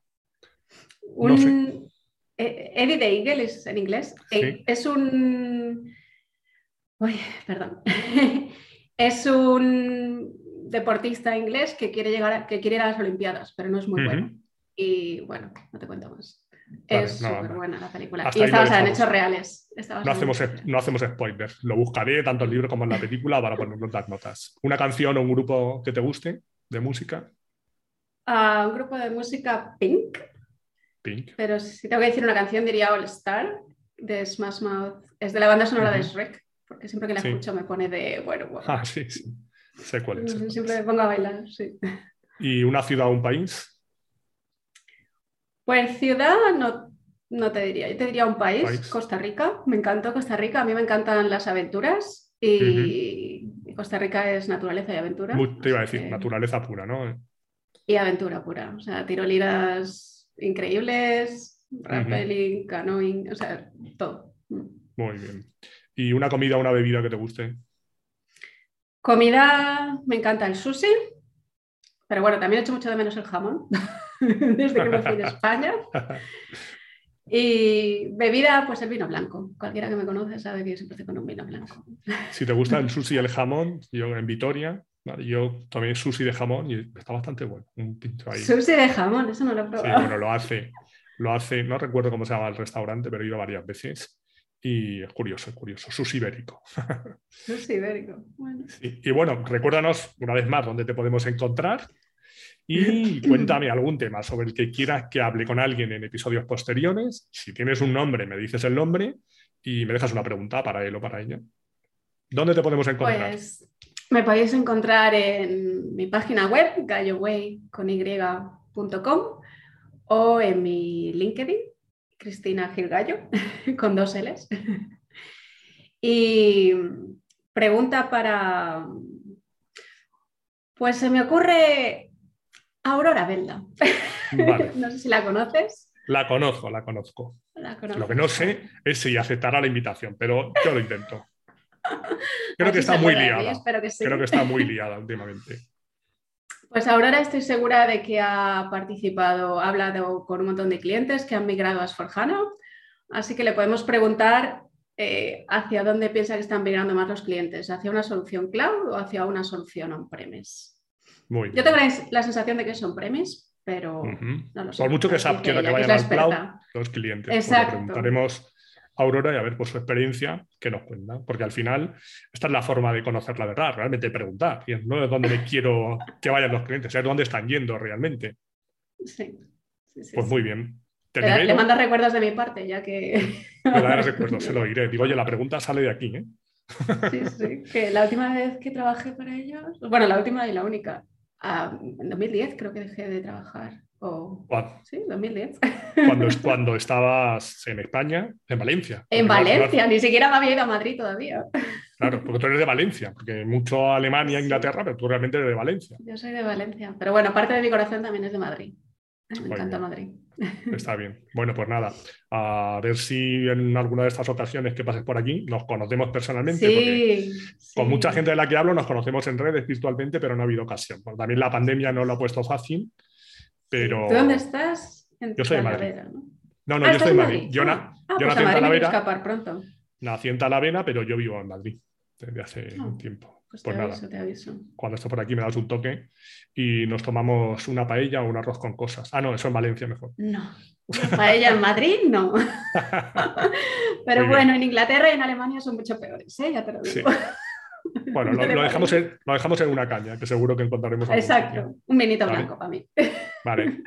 Un, eh, Eddie the Eagle es en inglés. Eh, es un... Uy, perdón. es un deportista inglés que quiere, llegar que quiere ir a las Olimpiadas, pero no es muy bueno. Y bueno, no te cuento más es súper buena la película. y está basada en hechos reales. No hacemos, no hacemos spoilers. Lo buscaré tanto en el libro como en la película para ponerlo en las notas. ¿Una canción o un grupo que te guste de música? Uh, un grupo de música Pink. Pink. Pero si tengo que decir una canción diría All Star de Smash Mouth. Es de la banda sonora de Shrek, porque siempre que la escucho me pone de bueno, bueno. Ah, sí, sí. Sé cuál es. Siempre me pongo a bailar, sí. ¿Y una ciudad o un país? Pues ciudad no, no te diría, yo te diría un país, Costa Rica. Me encantó Costa Rica, a mí me encantan las aventuras y, Costa Rica es naturaleza y aventura. te iba a decir, naturaleza pura, ¿no? Y aventura pura, o sea, tirolinas increíbles, rappelling, canoeing, o sea, todo. Muy bien. ¿Y una comida o una bebida que te guste? Comida, me encanta el sushi, pero bueno, también he hecho mucho de menos el jamón. desde que me fui de España. Y bebida, pues el vino blanco. Cualquiera que me conoce sabe que yo siempre estoy con un vino blanco. Si te gusta el sushi y el jamón, yo en Vitoria, yo tomé sushi de jamón y está bastante bueno. Un ahí. Sushi de jamón, eso no lo he probado. Sí, bueno, lo hace, lo hace, no recuerdo cómo se llama el restaurante, pero he ido varias veces. Y es curioso, es curioso. Sushi ibérico. Sushi ibérico. Bueno. Y bueno, recuérdanos una vez más dónde te podemos encontrar y cuéntame algún tema sobre el que quieras que hable con alguien en episodios posteriores. Si tienes un nombre, me dices el nombre y me dejas una pregunta para él o para ella. ¿Dónde te podemos encontrar? Pues me podéis encontrar en mi página web, galloway.com o en mi LinkedIn, Cristina Gilgallo, con dos L's. y pregunta para... Pues se me ocurre Aurora Velda. no sé si la conoces. La conozco, la conozco. Lo que no sé es si aceptará la invitación, pero yo lo intento. Creo que está muy liada. Creo que está muy liada últimamente. Pues Aurora estoy segura de que ha participado, ha hablado con un montón de clientes que han migrado a Sforjana, así que le podemos preguntar eh, hacia dónde piensa que están migrando más los clientes, hacia una solución cloud o hacia una solución on-premise. Yo tengo la, sensación de que son premis, pero no lo sé. Por mucho que, SAP quiera que vayan al cloud, los clientes. Exacto. preguntaremos a Aurora y a ver por su experiencia que nos cuenta. Porque al final, esta es la forma de conocer la verdad, realmente preguntar. Y no es donde me quiero que vayan los clientes, es dónde están yendo realmente. Sí. pues muy bien. Le, le mandas recuerdos de mi parte, ya que. Le daré recuerdos, se lo diré. Digo, oye, la pregunta sale de aquí, ¿eh? Sí, sí, que la última vez que trabajé para ellos, bueno, la última y la única, en 2010 creo que dejé de trabajar. O... Sí, 2010. Cuando, cuando estabas en España, en Valencia. En Valencia, ni siquiera me había ido a Madrid todavía. Claro, porque tú eres de Valencia, porque mucho Alemania, Inglaterra, pero tú realmente eres de Valencia. Yo soy de Valencia, pero bueno, parte de mi corazón también es de Madrid. Me encanta Madrid. Está bien. Bueno, pues nada, a ver si en alguna de estas ocasiones que pases por aquí nos conocemos personalmente. Sí, Con mucha gente de la que hablo nos conocemos en redes virtualmente, pero no ha habido ocasión. también la pandemia no lo ha puesto fácil, pero... ¿Tú dónde estás? yo soy de Madrid. ¿no? No, ah, yo estoy en Madrid. Yo, ah, pues nací en Talavera. escapar pronto. Nací en Talavera, pero yo vivo en Madrid desde hace un tiempo. Pues, pues nada, cuando estés por aquí me das un toque y nos tomamos una paella o un arroz con cosas. Ah, no, eso en Valencia mejor. No, paella en Madrid no. Pero bueno, en Inglaterra y en Alemania son mucho peores, ¿eh? ya te lo digo. Bueno, lo, dejamos en, lo, dejamos en, una caña, que seguro que encontraremos. Exacto, un vinito blanco para mí. Vale.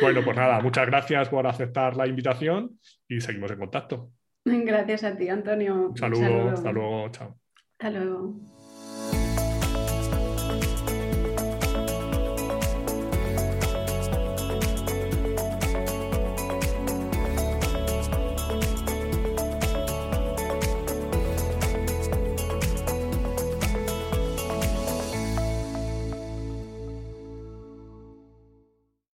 Bueno, pues nada, muchas gracias por aceptar la invitación y seguimos en contacto. Gracias a ti, Antonio. Un saludo, hasta luego, chao. Hasta luego.